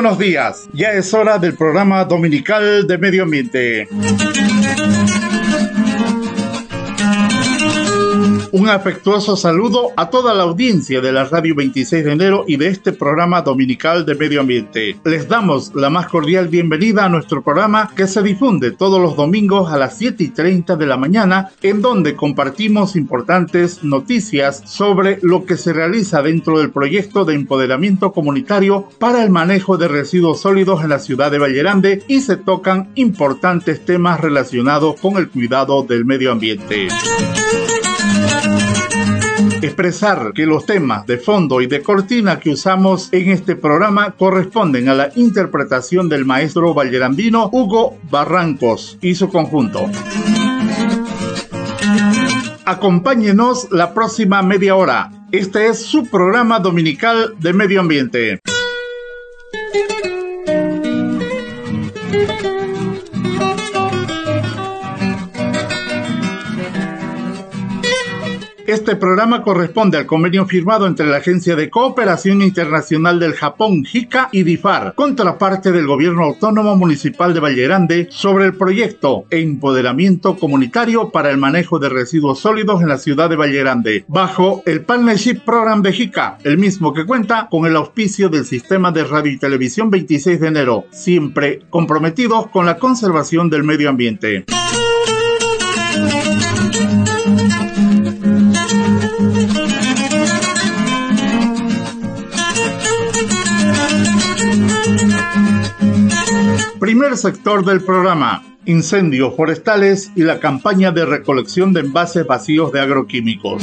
Buenos días, ya es hora del programa dominical de medio ambiente. Un afectuoso saludo a toda la audiencia de la Radio 26 de enero y de este programa dominical de medio ambiente. Les damos la más cordial bienvenida a nuestro programa que se difunde todos los domingos a las 7 y 30 de la mañana, en donde compartimos importantes noticias sobre lo que se realiza dentro del proyecto de empoderamiento comunitario para el manejo de residuos sólidos en la ciudad de Vallerande y se tocan importantes temas relacionados con el cuidado del medio ambiente. Expresar que los temas de fondo y de cortina que usamos en este programa corresponden a la interpretación del maestro vallerandino Hugo Barrancos y su conjunto. Acompáñenos la próxima media hora. Este es su programa dominical de medio ambiente. Este programa corresponde al convenio firmado entre la Agencia de Cooperación Internacional del Japón, JICA, y DIFAR, contraparte del Gobierno Autónomo Municipal de Vallerande, sobre el proyecto empoderamiento comunitario para el manejo de residuos sólidos en la ciudad de Vallerande, bajo el Partnership Program de JICA, el mismo que cuenta con el auspicio del Sistema de Radio y Televisión 26 de enero, siempre comprometidos con la conservación del medio ambiente. Sector del programa, incendios forestales y la campaña de recolección de envases vacíos de agroquímicos.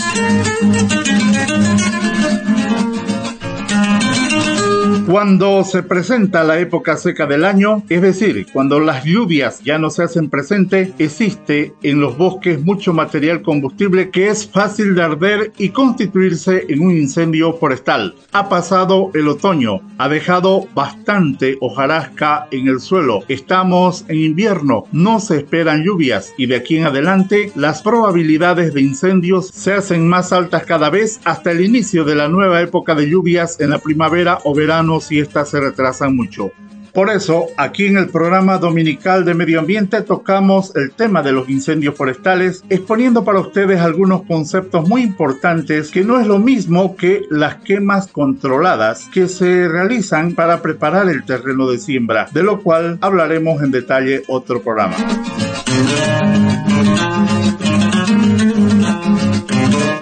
Cuando se presenta la época seca del año, es decir, cuando las lluvias ya no se hacen presente, existe en los bosques mucho material combustible que es fácil de arder y constituirse en un incendio forestal. Ha pasado el otoño, ha dejado bastante hojarasca en el suelo. Estamos en invierno, no se esperan lluvias y de aquí en adelante las probabilidades de incendios se hacen más altas cada vez hasta el inicio de la nueva época de lluvias en la primavera o verano si estas se retrasan mucho. Por eso, aquí en el programa dominical de medio ambiente tocamos el tema de los incendios forestales, exponiendo para ustedes algunos conceptos muy importantes que no es lo mismo que las quemas controladas que se realizan para preparar el terreno de siembra, de lo cual hablaremos en detalle otro programa.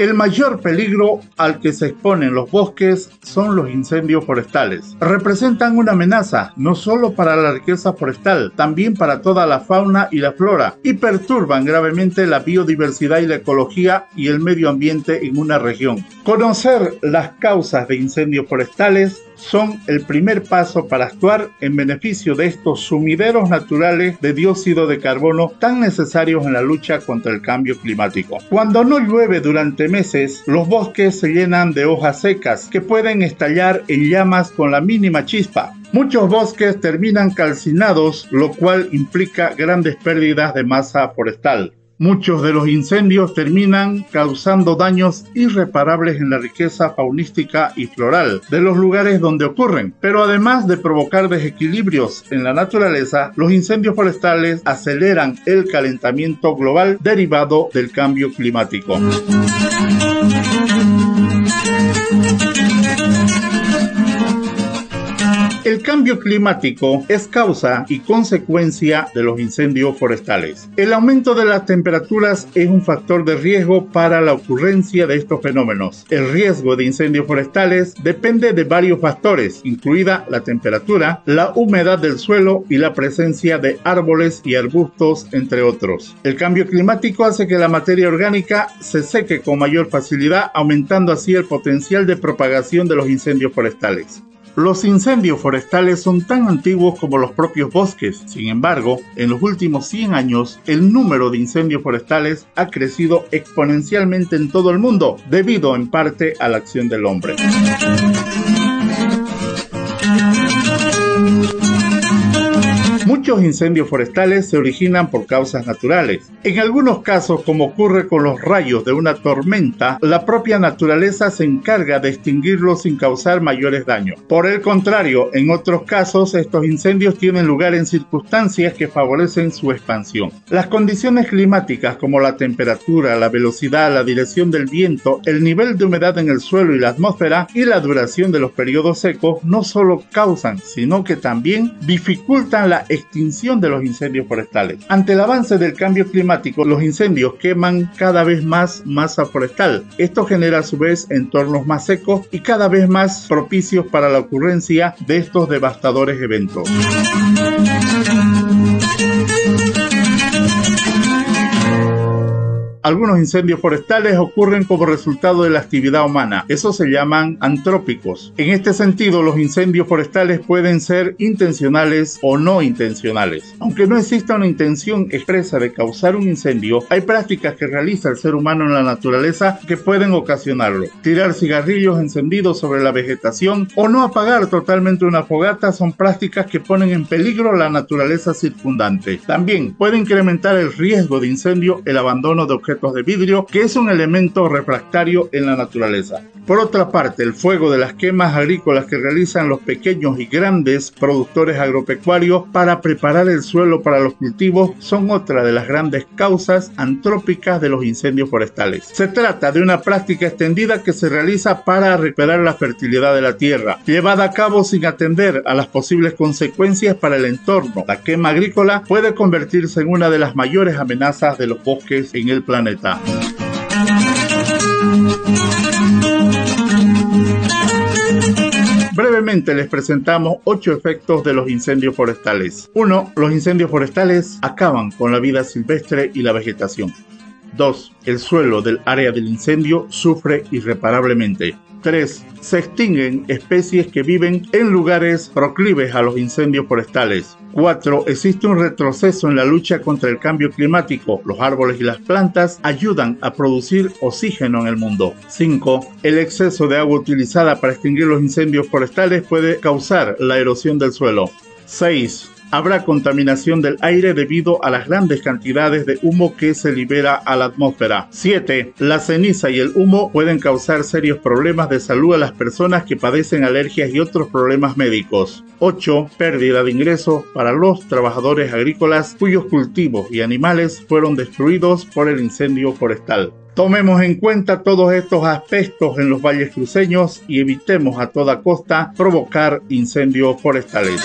El mayor peligro al que se exponen los bosques son los incendios forestales. Representan una amenaza no solo para la riqueza forestal, también para toda la fauna y la flora y perturban gravemente la biodiversidad y la ecología y el medio ambiente en una región. Conocer las causas de incendios forestales son el primer paso para actuar en beneficio de estos sumideros naturales de dióxido de carbono tan necesarios en la lucha contra el cambio climático. Cuando no llueve durante meses, los bosques se llenan de hojas secas que pueden estallar en llamas con la mínima chispa. Muchos bosques terminan calcinados, lo cual implica grandes pérdidas de masa forestal. Muchos de los incendios terminan causando daños irreparables en la riqueza faunística y floral de los lugares donde ocurren, pero además de provocar desequilibrios en la naturaleza, los incendios forestales aceleran el calentamiento global derivado del cambio climático. El cambio climático es causa y consecuencia de los incendios forestales. El aumento de las temperaturas es un factor de riesgo para la ocurrencia de estos fenómenos. El riesgo de incendios forestales depende de varios factores, incluida la temperatura, la humedad del suelo y la presencia de árboles y arbustos, entre otros. El cambio climático hace que la materia orgánica se seque con mayor facilidad, aumentando así el potencial de propagación de los incendios forestales. Los incendios forestales son tan antiguos como los propios bosques. Sin embargo, en los últimos 100 años, el número de incendios forestales ha crecido exponencialmente en todo el mundo, debido en parte a la acción del hombre. Muchos incendios forestales se originan por causas naturales. En algunos casos, como ocurre con los rayos de una tormenta, la propia naturaleza se encarga de extinguirlos sin causar mayores daños. Por el contrario, en otros casos, estos incendios tienen lugar en circunstancias que favorecen su expansión. Las condiciones climáticas como la temperatura, la velocidad, la dirección del viento, el nivel de humedad en el suelo y la atmósfera y la duración de los periodos secos no solo causan, sino que también dificultan la extinción de los incendios forestales. Ante el avance del cambio climático, los incendios queman cada vez más masa forestal. Esto genera a su vez entornos más secos y cada vez más propicios para la ocurrencia de estos devastadores eventos. Algunos incendios forestales ocurren como resultado de la actividad humana. Esos se llaman antrópicos. En este sentido, los incendios forestales pueden ser intencionales o no intencionales. Aunque no exista una intención expresa de causar un incendio, hay prácticas que realiza el ser humano en la naturaleza que pueden ocasionarlo. Tirar cigarrillos encendidos sobre la vegetación o no apagar totalmente una fogata son prácticas que ponen en peligro la naturaleza circundante. También puede incrementar el riesgo de incendio el abandono de objetos de vidrio, que es un elemento refractario en la naturaleza. Por otra parte, el fuego de las quemas agrícolas que realizan los pequeños y grandes productores agropecuarios para preparar el suelo para los cultivos son otra de las grandes causas antrópicas de los incendios forestales. Se trata de una práctica extendida que se realiza para recuperar la fertilidad de la tierra, llevada a cabo sin atender a las posibles consecuencias para el entorno. La quema agrícola puede convertirse en una de las mayores amenazas de los bosques en el planeta. Brevemente les presentamos ocho efectos de los incendios forestales. 1. Los incendios forestales acaban con la vida silvestre y la vegetación. 2. El suelo del área del incendio sufre irreparablemente. 3. Se extinguen especies que viven en lugares proclives a los incendios forestales. 4. Existe un retroceso en la lucha contra el cambio climático. Los árboles y las plantas ayudan a producir oxígeno en el mundo. 5. El exceso de agua utilizada para extinguir los incendios forestales puede causar la erosión del suelo. 6 habrá contaminación del aire debido a las grandes cantidades de humo que se libera a la atmósfera. 7. La ceniza y el humo pueden causar serios problemas de salud a las personas que padecen alergias y otros problemas médicos. 8. Pérdida de ingresos para los trabajadores agrícolas cuyos cultivos y animales fueron destruidos por el incendio forestal. Tomemos en cuenta todos estos aspectos en los valles cruceños y evitemos a toda costa provocar incendios forestales.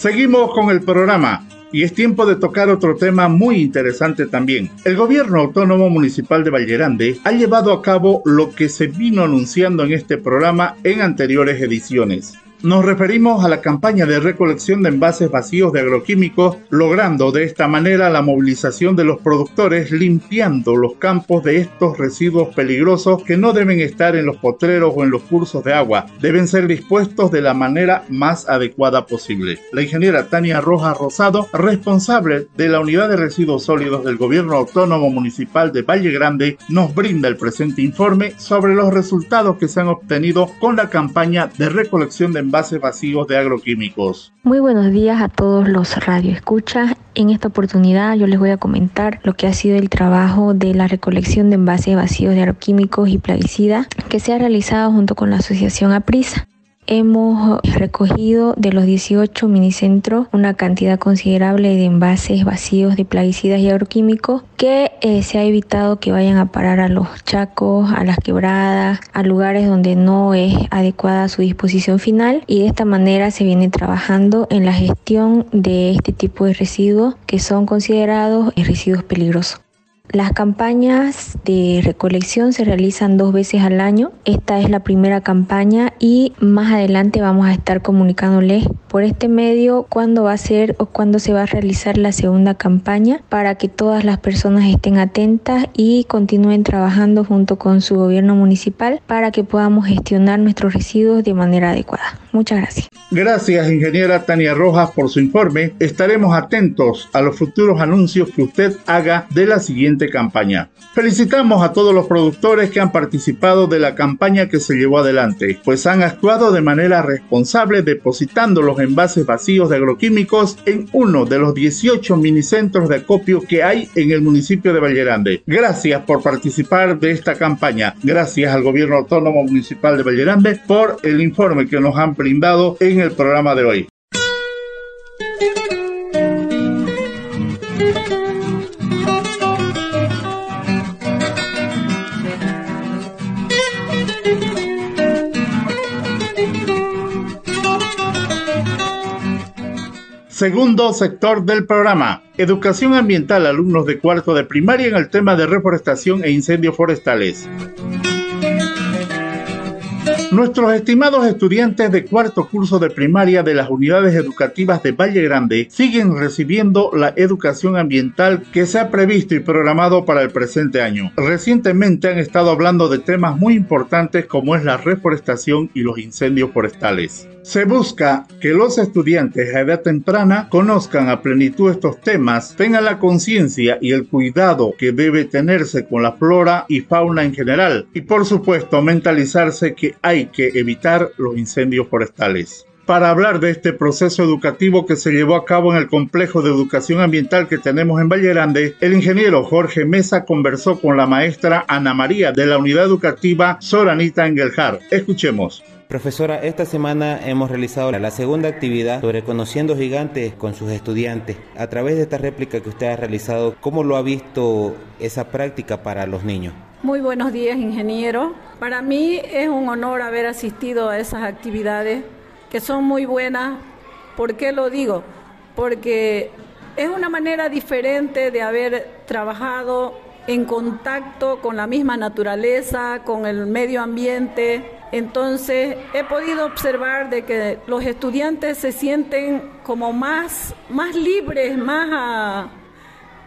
Seguimos con el programa y es tiempo de tocar otro tema muy interesante también. El gobierno autónomo municipal de Vallerande ha llevado a cabo lo que se vino anunciando en este programa en anteriores ediciones. Nos referimos a la campaña de recolección de envases vacíos de agroquímicos, logrando de esta manera la movilización de los productores limpiando los campos de estos residuos peligrosos que no deben estar en los potreros o en los cursos de agua, deben ser dispuestos de la manera más adecuada posible. La ingeniera Tania Rojas Rosado, responsable de la unidad de residuos sólidos del gobierno autónomo municipal de Valle Grande, nos brinda el presente informe sobre los resultados que se han obtenido con la campaña de recolección de envases vacíos de agroquímicos. Muy buenos días a todos los radioescuchas. En esta oportunidad yo les voy a comentar lo que ha sido el trabajo de la recolección de envases vacíos de agroquímicos y plaguicidas que se ha realizado junto con la asociación APRISA hemos recogido de los 18 minicentros una cantidad considerable de envases vacíos de plaguicidas y agroquímicos que eh, se ha evitado que vayan a parar a los chacos, a las quebradas, a lugares donde no es adecuada su disposición final y de esta manera se viene trabajando en la gestión de este tipo de residuos que son considerados residuos peligrosos. Las campañas de recolección se realizan dos veces al año. Esta es la primera campaña y más adelante vamos a estar comunicándoles por este medio cuándo va a ser o cuándo se va a realizar la segunda campaña para que todas las personas estén atentas y continúen trabajando junto con su gobierno municipal para que podamos gestionar nuestros residuos de manera adecuada. Muchas gracias. Gracias, ingeniera Tania Rojas, por su informe. Estaremos atentos a los futuros anuncios que usted haga de la siguiente campaña. Felicitamos a todos los productores que han participado de la campaña que se llevó adelante, pues han actuado de manera responsable depositando los envases vacíos de agroquímicos en uno de los 18 minicentros de acopio que hay en el municipio de Vallerande. Gracias por participar de esta campaña. Gracias al gobierno autónomo municipal de Vallerande por el informe que nos han brindado en el programa de hoy. Segundo sector del programa, educación ambiental alumnos de cuarto de primaria en el tema de reforestación e incendios forestales. Nuestros estimados estudiantes de cuarto curso de primaria de las unidades educativas de Valle Grande siguen recibiendo la educación ambiental que se ha previsto y programado para el presente año. Recientemente han estado hablando de temas muy importantes como es la reforestación y los incendios forestales. Se busca que los estudiantes a edad temprana conozcan a plenitud estos temas, tengan la conciencia y el cuidado que debe tenerse con la flora y fauna en general y por supuesto mentalizarse que hay que evitar los incendios forestales para hablar de este proceso educativo que se llevó a cabo en el complejo de educación ambiental que tenemos en Valle Grande, el ingeniero Jorge Mesa conversó con la maestra Ana María de la unidad educativa Soranita Engeljar. Escuchemos. Profesora, esta semana hemos realizado la segunda actividad sobre Conociendo Gigantes con sus estudiantes. A través de esta réplica que usted ha realizado, ¿cómo lo ha visto esa práctica para los niños? Muy buenos días, ingeniero. Para mí es un honor haber asistido a esas actividades que son muy buenas. ¿Por qué lo digo? Porque es una manera diferente de haber trabajado en contacto con la misma naturaleza, con el medio ambiente entonces he podido observar de que los estudiantes se sienten como más, más libres, más, ah,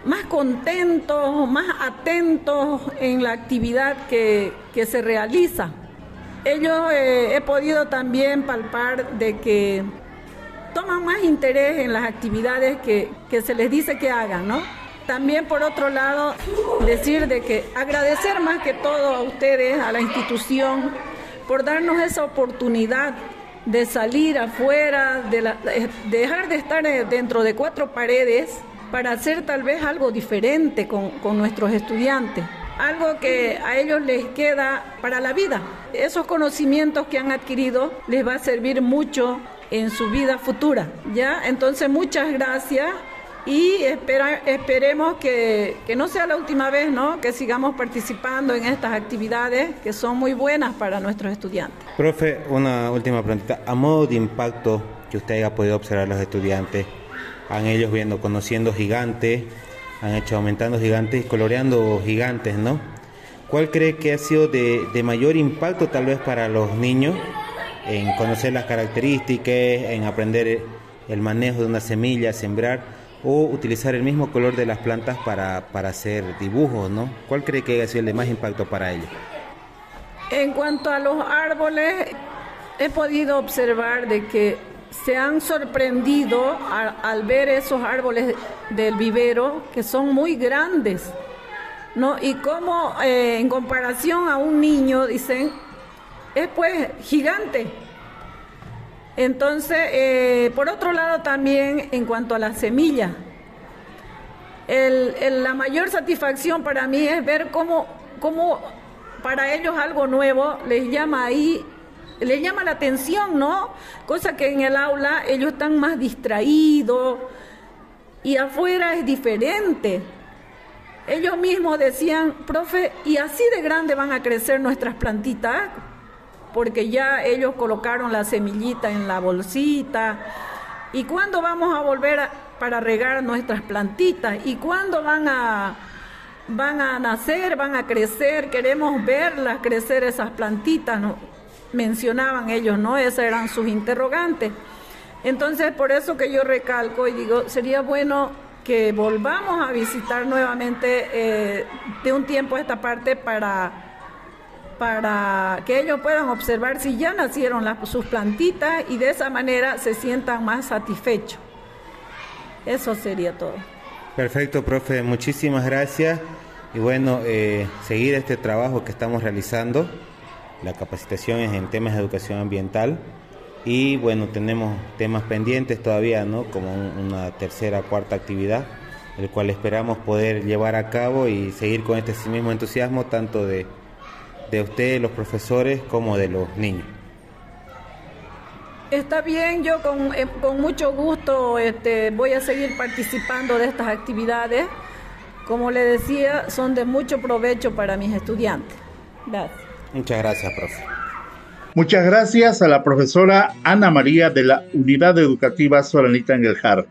más contentos, más atentos en la actividad que, se realiza. Ellos eh, he podido también palpar de que toman más interés en las actividades que, que se les dice que hagan, ¿no? También por otro lado, decir de que agradecer más que todo a ustedes, a la institución, por darnos esa oportunidad de salir afuera, de, dejar de estar eh, dentro de cuatro paredes para hacer tal vez algo diferente con, con nuestros estudiantes algo que a ellos les queda para la vida. Esos conocimientos que han adquirido les va a servir mucho en su vida futura, ¿ya? Entonces, muchas gracias y esperemos que, que, no sea la última vez, ¿no? Que sigamos participando en estas actividades que son muy buenas para nuestros estudiantes. Profe, una última pregunta. A modo de impacto que usted haya podido observar a los estudiantes, han ellos viendo, conociendo gigantes, han hecho aumentando gigantes y coloreando gigantes, ¿no? ¿Cuál cree que ha sido de, de mayor impacto tal vez para los niños en conocer las características, en aprender el manejo de una semilla, sembrar? O utilizar el mismo color de las plantas para, para hacer dibujos, ¿no? ¿Cuál cree que haya sido el de más impacto para ellos? En cuanto a los árboles, he podido observar de que se han sorprendido al, ver esos árboles del vivero que son muy grandes, ¿no? Y como eh, en comparación a un niño, dicen, es pues gigante. Entonces, eh, por otro lado también en cuanto a la semilla, la mayor satisfacción para mí es ver cómo, cómo para ellos algo nuevo les llama ahí, les llama la atención, ¿no? Cosa que en el aula ellos están más distraídos y afuera es diferente. Ellos mismos decían, profe, ¿y así de grande van a crecer nuestras plantitas? Porque ya ellos colocaron la semillita en la bolsita. ¿Y cuándo vamos a volver para regar nuestras plantitas? ¿Y cuándo van a, van a nacer, van a crecer? Queremos verlas crecer esas plantitas, ¿no? mencionaban ellos, ¿no? Esas eran sus interrogantes. Entonces, por eso que yo recalco y digo, sería bueno que volvamos a visitar nuevamente eh, de un tiempo a esta parte para, para que ellos puedan observar si ya nacieron sus plantitas y de esa manera se sientan más satisfechos. Eso sería todo. Perfecto, profe, muchísimas gracias. Y bueno, eh, seguir este trabajo que estamos realizando, la capacitación es en temas de educación ambiental. Y bueno, tenemos temas pendientes todavía, ¿no? Como una tercera, cuarta actividad, el cual esperamos poder llevar a cabo y seguir con este mismo entusiasmo, tanto de, de ustedes, los profesores, como de los niños. Está bien, yo con, eh, con mucho gusto este, voy a seguir participando de estas actividades. Como le decía, son de mucho provecho para mis estudiantes. Gracias. Muchas gracias, profe. Muchas gracias a la profesora Ana María de la Unidad Educativa Soranita Engeljar.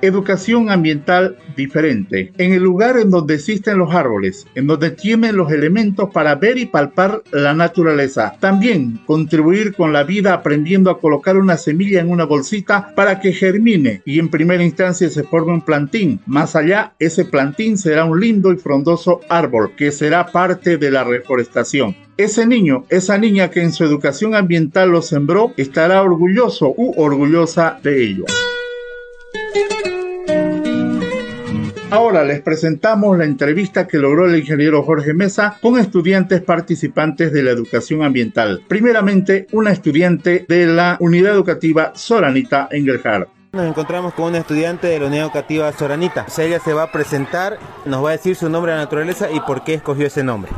Educación ambiental diferente. En el lugar en donde existen los árboles, en donde tienen los elementos para ver y palpar la naturaleza. También contribuir con la vida aprendiendo a colocar una semilla en una bolsita para que germine y en primera instancia se forme un plantín. Más allá, ese plantín será un lindo y frondoso árbol que será parte de la reforestación. Ese niño, esa niña que en su educación ambiental lo sembró, estará orgulloso u orgullosa de ello. Ahora les presentamos la entrevista que logró el ingeniero Jorge Mesa con estudiantes participantes de la educación ambiental. Primeramente, una estudiante de la unidad educativa Soranita Engelhardt. Nos encontramos con una estudiante de la unidad educativa Soranita. Ella se va a presentar, nos va a decir su nombre de naturaleza y por qué escogió ese nombre.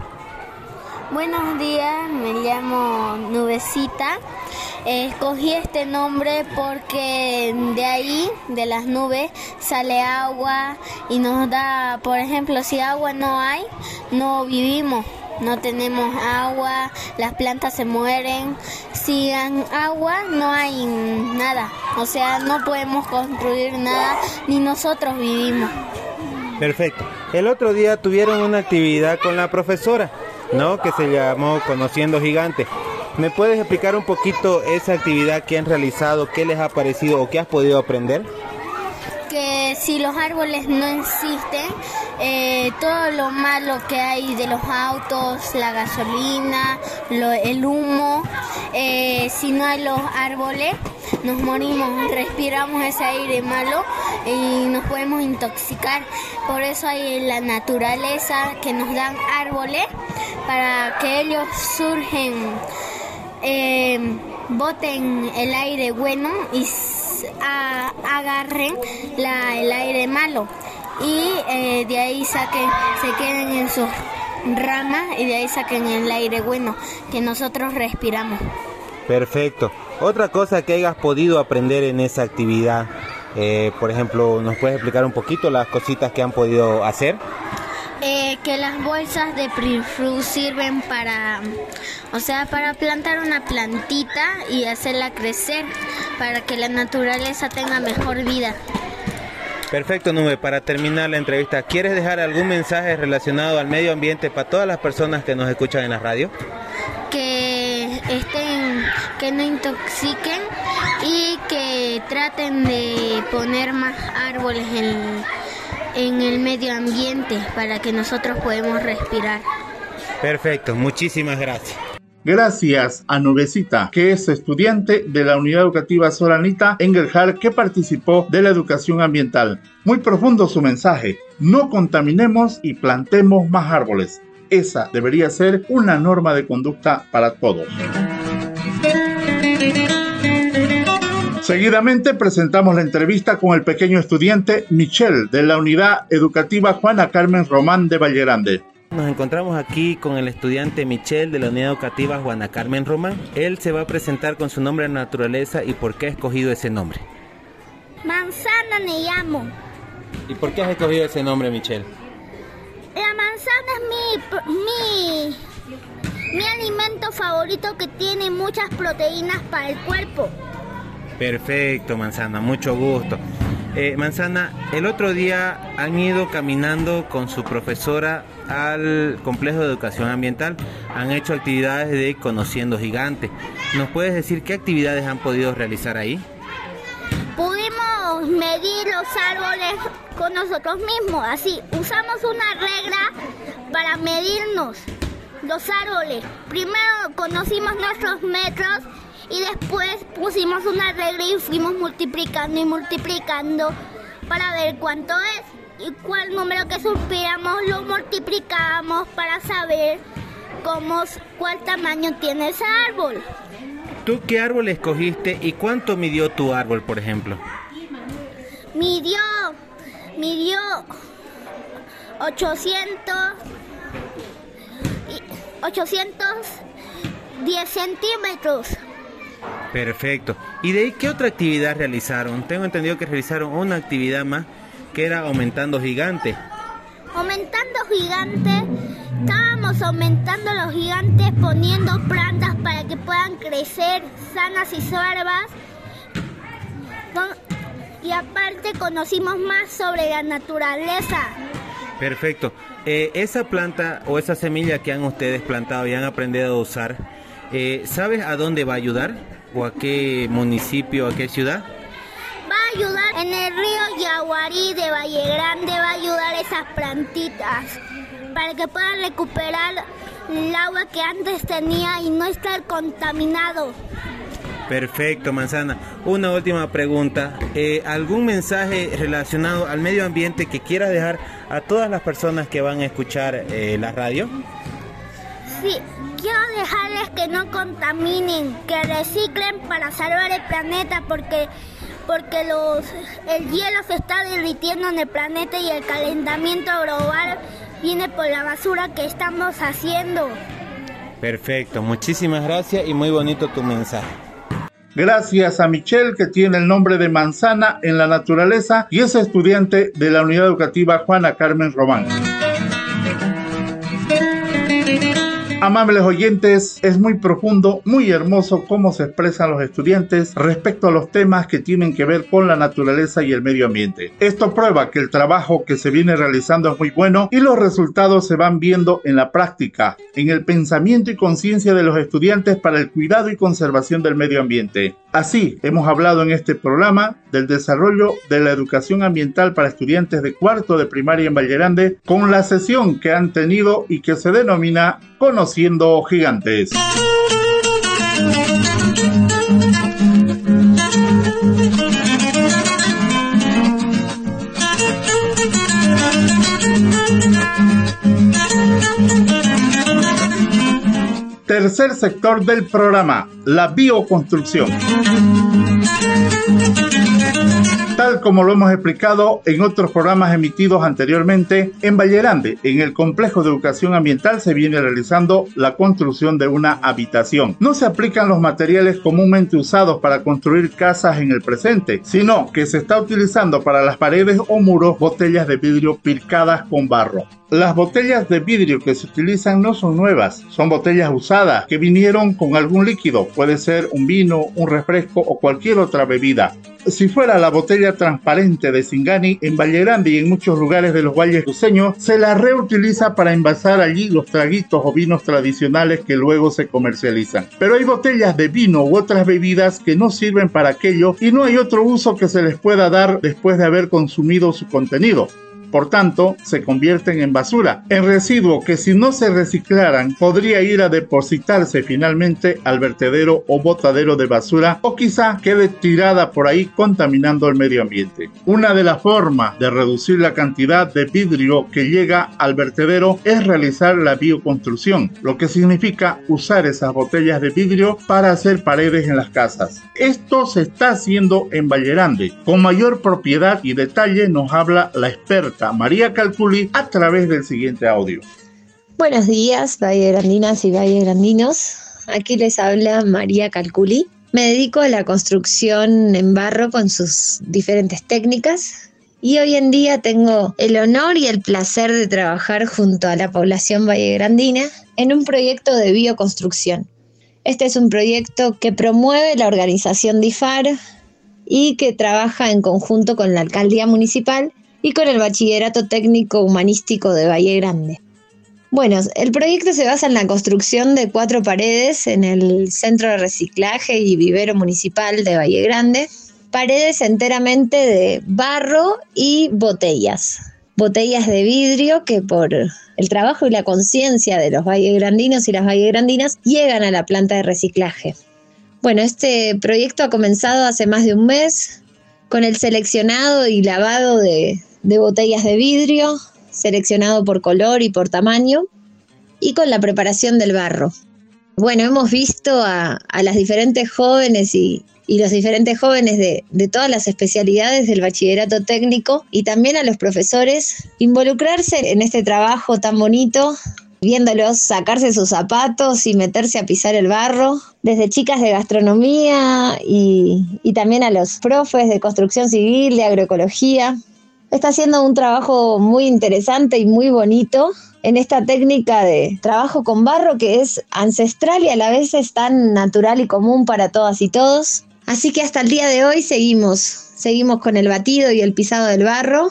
Buenos días, me llamo Nubecita. Escogí este nombre porque de ahí, de las nubes, sale agua y nos da, por ejemplo, si agua no hay, no vivimos. No tenemos agua, las plantas se mueren. Si hay agua, no hay nada. O sea, no podemos construir nada, ni nosotros vivimos. Perfecto. El otro día tuvieron una actividad con la profesora. ¿no? Que se llamó Conociendo Gigantes. ¿Me puedes explicar un poquito esa actividad que han realizado, qué les ha parecido o qué has podido aprender? Que si los árboles no existen, eh, todo lo malo que hay de los autos, la gasolina, el humo, eh, si no hay los árboles, nos morimos, respiramos ese aire malo y nos podemos intoxicar. Por eso hay la naturaleza que nos dan árboles para que ellos surgen, eh, boten el aire bueno y agarren el aire malo y eh, de ahí saquen, se queden en sus ramas y de ahí saquen el aire bueno que nosotros respiramos. Perfecto. Otra cosa que hayas podido aprender en esa actividad, eh, por ejemplo, ¿nos puedes explicar un poquito las cositas que han podido hacer? Eh, que las bolsas de Prifru sirven para, o sea, para plantar una plantita y hacerla crecer para que la naturaleza tenga mejor vida. Perfecto, Nube. Para terminar la entrevista, ¿quieres dejar algún mensaje relacionado al medio ambiente para todas las personas que nos escuchan en la radio? Que estén, que no intoxiquen y que traten de poner más árboles en en el medio ambiente para que nosotros podamos respirar. Perfecto, muchísimas gracias. Gracias a Nubecita, que es estudiante de la Unidad Educativa Soranita Engelhard que participó de la educación ambiental. Muy profundo su mensaje. No contaminemos y plantemos más árboles. Esa debería ser una norma de conducta para todos. Seguidamente presentamos la entrevista con el pequeño estudiante Michelle de la Unidad Educativa Juana Carmen Román de Vallerande. Nos encontramos aquí con el estudiante Michelle de la Unidad Educativa Juana Carmen Román. Él se va a presentar con su nombre de naturaleza y por qué ha escogido ese nombre. Manzana me llamo. ¿Y por qué has escogido ese nombre, Michelle? La manzana es mi, mi, mi alimento favorito que tiene muchas proteínas para el cuerpo. Perfecto, Manzana, mucho gusto. Eh, Manzana, el otro día han ido caminando con su profesora al complejo de educación ambiental. Han hecho actividades de Conociendo Gigantes. ¿Nos puedes decir qué actividades han podido realizar ahí? medir los árboles con nosotros mismos. Así, usamos una regla para medirnos los árboles. Primero conocimos nuestros metros y después pusimos una regla y fuimos multiplicando y multiplicando para ver cuánto es y cuál número que suspiramos lo multiplicamos para saber cómo, cuál tamaño tiene ese árbol. ¿Tú qué árbol escogiste y cuánto midió tu árbol, por ejemplo? Midió, midió 800, 810 centímetros. Perfecto. ¿Y de ahí qué otra actividad realizaron? Tengo entendido que realizaron una actividad más que era aumentando gigantes. Aumentando gigantes, estábamos aumentando los gigantes poniendo plantas para que puedan crecer sanas y suaves. Y aparte conocimos más sobre la naturaleza. Perfecto. Eh, esa planta o esa semilla que han ustedes plantado y han aprendido a usar, eh, ¿sabes a dónde va a ayudar? ¿O a qué municipio, a qué ciudad? Va a ayudar en el río Yaguarí de Valle Grande, va a ayudar esas plantitas para que puedan recuperar el agua que antes tenía y no estar contaminado. Perfecto, Manzana. Una última pregunta. Eh, ¿Algún mensaje relacionado al medio ambiente que quiera dejar a todas las personas que van a escuchar eh, la radio? Sí, quiero dejarles que no contaminen, que reciclen para salvar el planeta porque porque los el hielo se está derritiendo en el planeta y el calentamiento global viene por la basura que estamos haciendo. Perfecto, muchísimas gracias y muy bonito tu mensaje. Gracias a Michelle, que tiene el nombre de Manzana en la naturaleza y es estudiante de la Unidad Educativa Juana Carmen Román. Amables oyentes, es muy profundo, muy hermoso cómo se expresan los estudiantes respecto a los temas que tienen que ver con la naturaleza y el medio ambiente. Esto prueba que el trabajo que se viene realizando es muy bueno y los resultados se van viendo en la práctica, en el pensamiento y conciencia de los estudiantes para el cuidado y conservación del medio ambiente. Así, hemos hablado en este programa del desarrollo de la educación ambiental para estudiantes de cuarto de primaria en Valle Grande con la sesión que han tenido y que se denomina Conociendo Gigantes. Tercer sector del programa, la bioconstrucción. Tal como lo hemos explicado en otros programas emitidos anteriormente, en Vallerande, en el complejo de educación ambiental, se viene realizando la construcción de una habitación. No se aplican los materiales comúnmente usados para construir casas en el presente, sino que se está utilizando para las paredes o muros botellas de vidrio pilcadas con barro. Las botellas de vidrio que se utilizan no son nuevas, son botellas usadas que vinieron con algún líquido, puede ser un vino, un refresco o cualquier otra bebida. Si fuera la botella transparente de Singani, en Valle Grande y en muchos lugares de los valles cruceños, se la reutiliza para envasar allí los traguitos o vinos tradicionales que luego se comercializan. Pero hay botellas de vino u otras bebidas que no sirven para aquello y no hay otro uso que se les pueda dar después de haber consumido su contenido por tanto se convierten en basura, en residuo que si no se reciclaran podría ir a depositarse finalmente al vertedero o botadero de basura o quizá quede tirada por ahí contaminando el medio ambiente. Una de las formas de reducir la cantidad de vidrio que llega al vertedero es realizar la bioconstrucción, lo que significa usar esas botellas de vidrio para hacer paredes en las casas. Esto se está haciendo en Vallerande. Con mayor propiedad y detalle nos habla la experta María Calculi a través del siguiente audio. Buenos días, Valle Grandinas y Valle Grandinos. Aquí les habla María Calculi. Me dedico a la construcción en barro con sus diferentes técnicas y hoy en día tengo el honor y el placer de trabajar junto a la población vallegrandina en un proyecto de bioconstrucción. Este es un proyecto que promueve la organización DIFAR y que trabaja en conjunto con la alcaldía municipal y con el Bachillerato Técnico Humanístico de Valle Grande. Bueno, el proyecto se basa en la construcción de cuatro paredes en el Centro de Reciclaje y Vivero Municipal de Valle Grande. paredes enteramente de barro y botellas. Botellas de vidrio que por el trabajo y la conciencia de los vallegrandinos y las vallegrandinas llegan a la planta de reciclaje. Bueno, este proyecto ha comenzado hace más de un mes con el seleccionado y lavado de, de botellas de vidrio, seleccionado por color y por tamaño, y con la preparación del barro. Bueno, hemos visto a, las diferentes jóvenes y, los diferentes jóvenes de, de, todas las especialidades del bachillerato técnico y también a los profesores involucrarse en este trabajo tan bonito, viéndolos sacarse sus zapatos y meterse a pisar el barro, desde chicas de gastronomía y, y también a los profes de construcción civil, de agroecología. Está haciendo un trabajo muy interesante y muy bonito en esta técnica de trabajo con barro que es ancestral y a la vez es tan natural y común para todas y todos. Así que hasta el día de hoy seguimos, seguimos con el batido y el pisado del barro.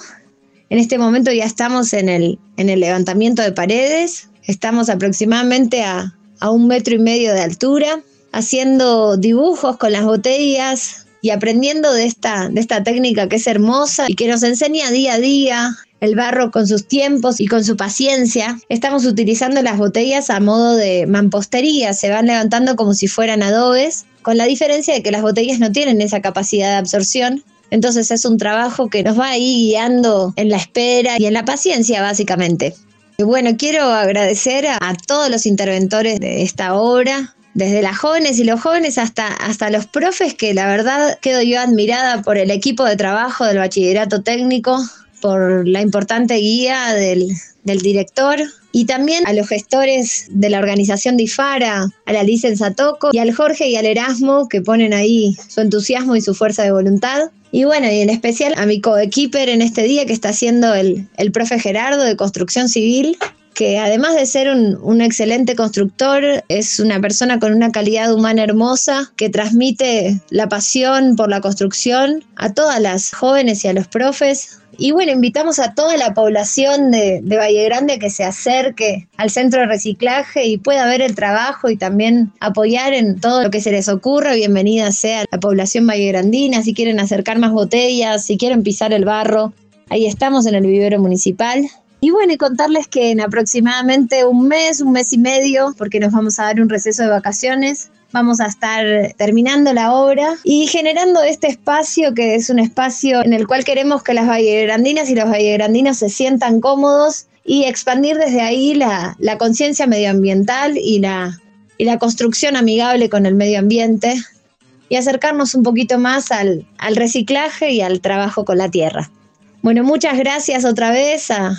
En este momento ya estamos en el, en el levantamiento de paredes, estamos aproximadamente a, a un metro y medio de altura, haciendo dibujos con las botellas, y aprendiendo de esta, de esta técnica que es hermosa y que nos enseña día a día el barro con sus tiempos y con su paciencia. Estamos utilizando las botellas a modo de mampostería, se van levantando como si fueran adobes, con la diferencia de que las botellas no tienen esa capacidad de absorción. Entonces es un trabajo que nos va ahí guiando en la espera y en la paciencia básicamente. Y bueno, quiero agradecer a, a todos los interventores de esta obra, desde las jóvenes y los jóvenes hasta, hasta los profes, que la verdad quedo yo admirada por el equipo de trabajo del bachillerato técnico, por la importante guía del, director y también a los gestores de la organización de IFARA, a la Licen Satoco y al Jorge y al Erasmo que ponen ahí su entusiasmo y su fuerza de voluntad. Y bueno, y en especial a mi coequiper en este día que está haciendo el, el profe Gerardo de Construcción Civil, que además de ser un, excelente constructor, es una persona con una calidad humana hermosa que transmite la pasión por la construcción a todas las jóvenes y a los profes, y bueno, invitamos a toda la población de, Valle Grande que se acerque al centro de reciclaje y pueda ver el trabajo y también apoyar en todo lo que se les ocurra. Bienvenida sea la población vallegrandina, si quieren acercar más botellas, si quieren pisar el barro. Ahí estamos en el vivero municipal. Y bueno, y contarles que en aproximadamente un mes, un mes y medio, porque nos vamos a dar un receso de vacaciones, vamos a estar terminando la obra y generando este espacio que es un espacio en el cual queremos que las vallegrandinas y los vallegrandinos se sientan cómodos y expandir desde ahí la, conciencia medioambiental y la, y la construcción amigable con el medio ambiente y acercarnos un poquito más al, al reciclaje y al trabajo con la tierra. Bueno, muchas gracias otra vez a,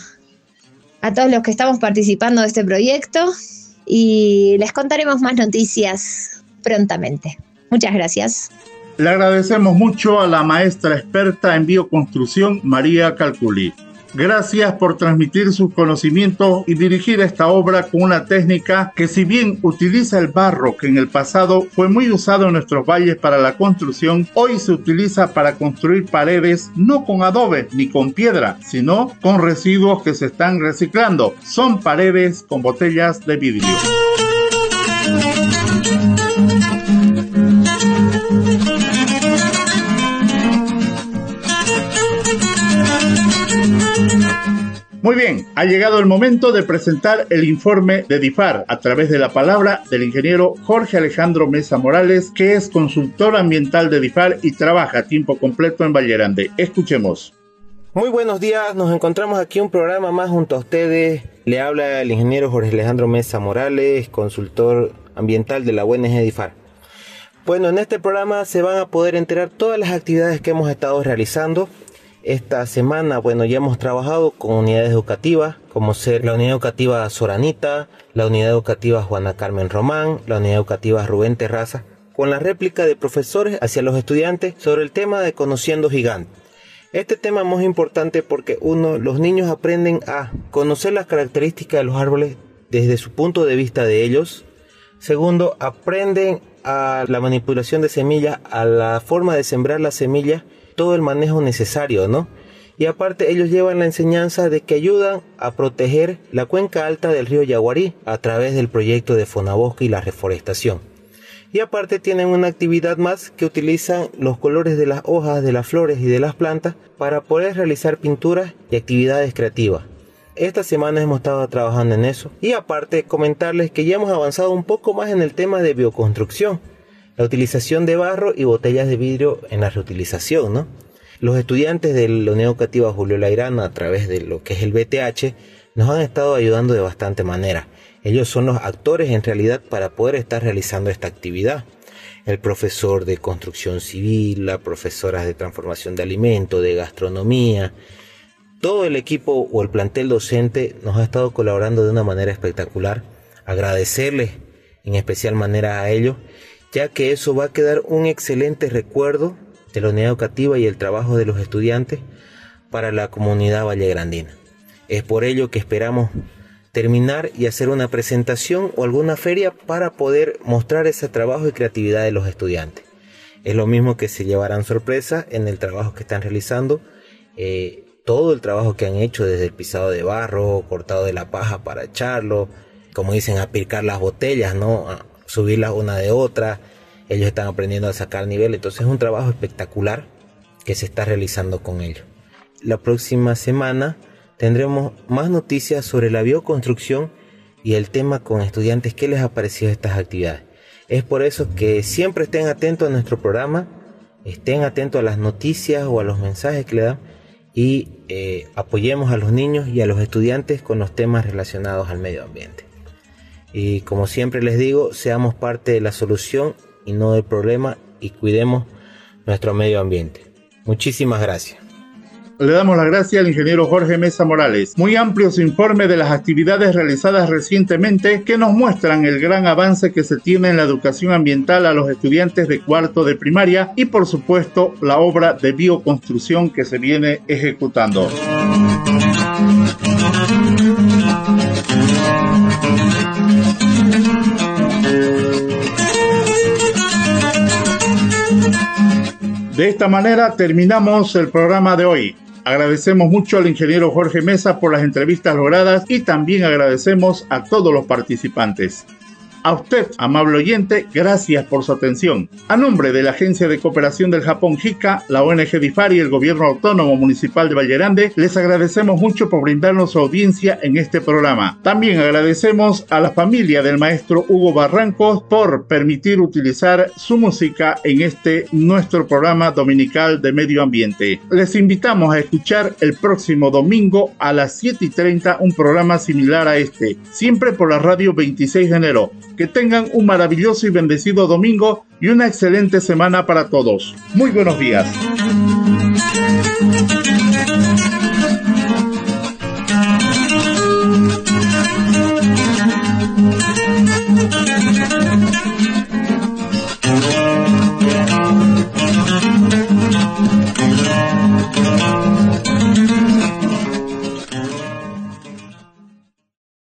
a todos los que estamos participando de este proyecto y les contaremos más noticias prontamente. Muchas gracias. Le agradecemos mucho a la maestra experta en bioconstrucción María Calculi. Gracias por transmitir sus conocimientos y dirigir esta obra con una técnica que si bien utiliza el barro que en el pasado fue muy usado en nuestros valles para la construcción, hoy se utiliza para construir paredes no con adobe ni con piedra, sino con residuos que se están reciclando. Son paredes con botellas de vidrio. Muy bien, ha llegado el momento de presentar el informe de DIFAR a través de la palabra del ingeniero Jorge Alejandro Mesa Morales, que es consultor ambiental de DIFAR y trabaja a tiempo completo en Vallerande. Escuchemos. Muy buenos días, nos encontramos aquí un programa más junto a ustedes. Le habla el ingeniero Jorge Alejandro Mesa Morales, consultor ambiental de la ONG DIFAR. Bueno, en este programa se van a poder enterar todas las actividades que hemos estado realizando esta semana, bueno, ya hemos trabajado con unidades educativas, como ser la unidad educativa Soranita, la unidad educativa Juana Carmen Román, la unidad educativa Rubén Terraza, con la réplica de profesores hacia los estudiantes sobre el tema de conociendo gigantes. Este tema es muy importante porque uno, los niños aprenden a conocer las características de los árboles desde su punto de vista de ellos. Segundo, aprenden a la manipulación de semillas, a la forma de sembrar las semillas todo el manejo necesario, ¿no? Y aparte ellos llevan la enseñanza de que ayudan a proteger la cuenca alta del río Yaguarí a través del proyecto de Fonabosque y la reforestación. Y aparte tienen una actividad más que utilizan los colores de las hojas, de las flores y de las plantas para poder realizar pinturas y actividades creativas. Esta semana hemos estado trabajando en eso. Y aparte comentarles que ya hemos avanzado un poco más en el tema de bioconstrucción. La utilización de barro y botellas de vidrio en la reutilización, ¿no? Los estudiantes de la Unión Educativa Julio Lairana a través de lo que es el BTH nos han estado ayudando de bastante manera. Ellos son los actores en realidad para poder estar realizando esta actividad. El profesor de construcción civil, la profesora de transformación de alimentos, de gastronomía, todo el equipo o el plantel docente nos ha estado colaborando de una manera espectacular. Agradecerles en especial manera a ellos, ya que eso va a quedar un excelente recuerdo de la unidad educativa y el trabajo de los estudiantes para la comunidad vallegrandina. Es por ello que esperamos terminar y hacer una presentación o alguna feria para poder mostrar ese trabajo y creatividad de los estudiantes. Es lo mismo que se llevarán sorpresa en el trabajo que están realizando, eh, todo el trabajo que han hecho desde el pisado de barro, cortado de la paja para echarlo, como dicen, aplicar las botellas, ¿no? Subirlas una de otra. Ellos están aprendiendo a sacar nivel, entonces es un trabajo espectacular que se está realizando con ellos. La próxima semana tendremos más noticias sobre la bioconstrucción y el tema con estudiantes que les ha parecido estas actividades. Es por eso que siempre estén atentos a nuestro programa, estén atentos a las noticias o a los mensajes que le dan y eh, apoyemos a los niños y a los estudiantes con los temas relacionados al medio ambiente. Y como siempre les digo, seamos parte de la solución y no del problema y cuidemos nuestro medio ambiente. Muchísimas gracias. Le damos las gracias al ingeniero Jorge Mesa Morales. Muy amplio su informe de las actividades realizadas recientemente que nos muestran el gran avance que se tiene en la educación ambiental a los estudiantes de cuarto de primaria y por supuesto la obra de bioconstrucción que se viene ejecutando. De esta manera terminamos el programa de hoy. Agradecemos mucho al ingeniero Jorge Mesa por las entrevistas logradas y también agradecemos a todos los participantes. A usted, amable oyente, gracias por su atención. A nombre de la Agencia de Cooperación del Japón JICA, la ONG DIFAR y el Gobierno Autónomo Municipal de Vallerande, les agradecemos mucho por brindarnos su audiencia en este programa. También agradecemos a la familia del maestro Hugo Barrancos por permitir utilizar su música en este nuestro programa dominical de medio ambiente. Les invitamos a escuchar el próximo domingo a las 7 y 30 un programa similar a este, siempre por la radio 26 de enero. Que tengan un maravilloso y bendecido domingo y una excelente semana para todos. Muy buenos días.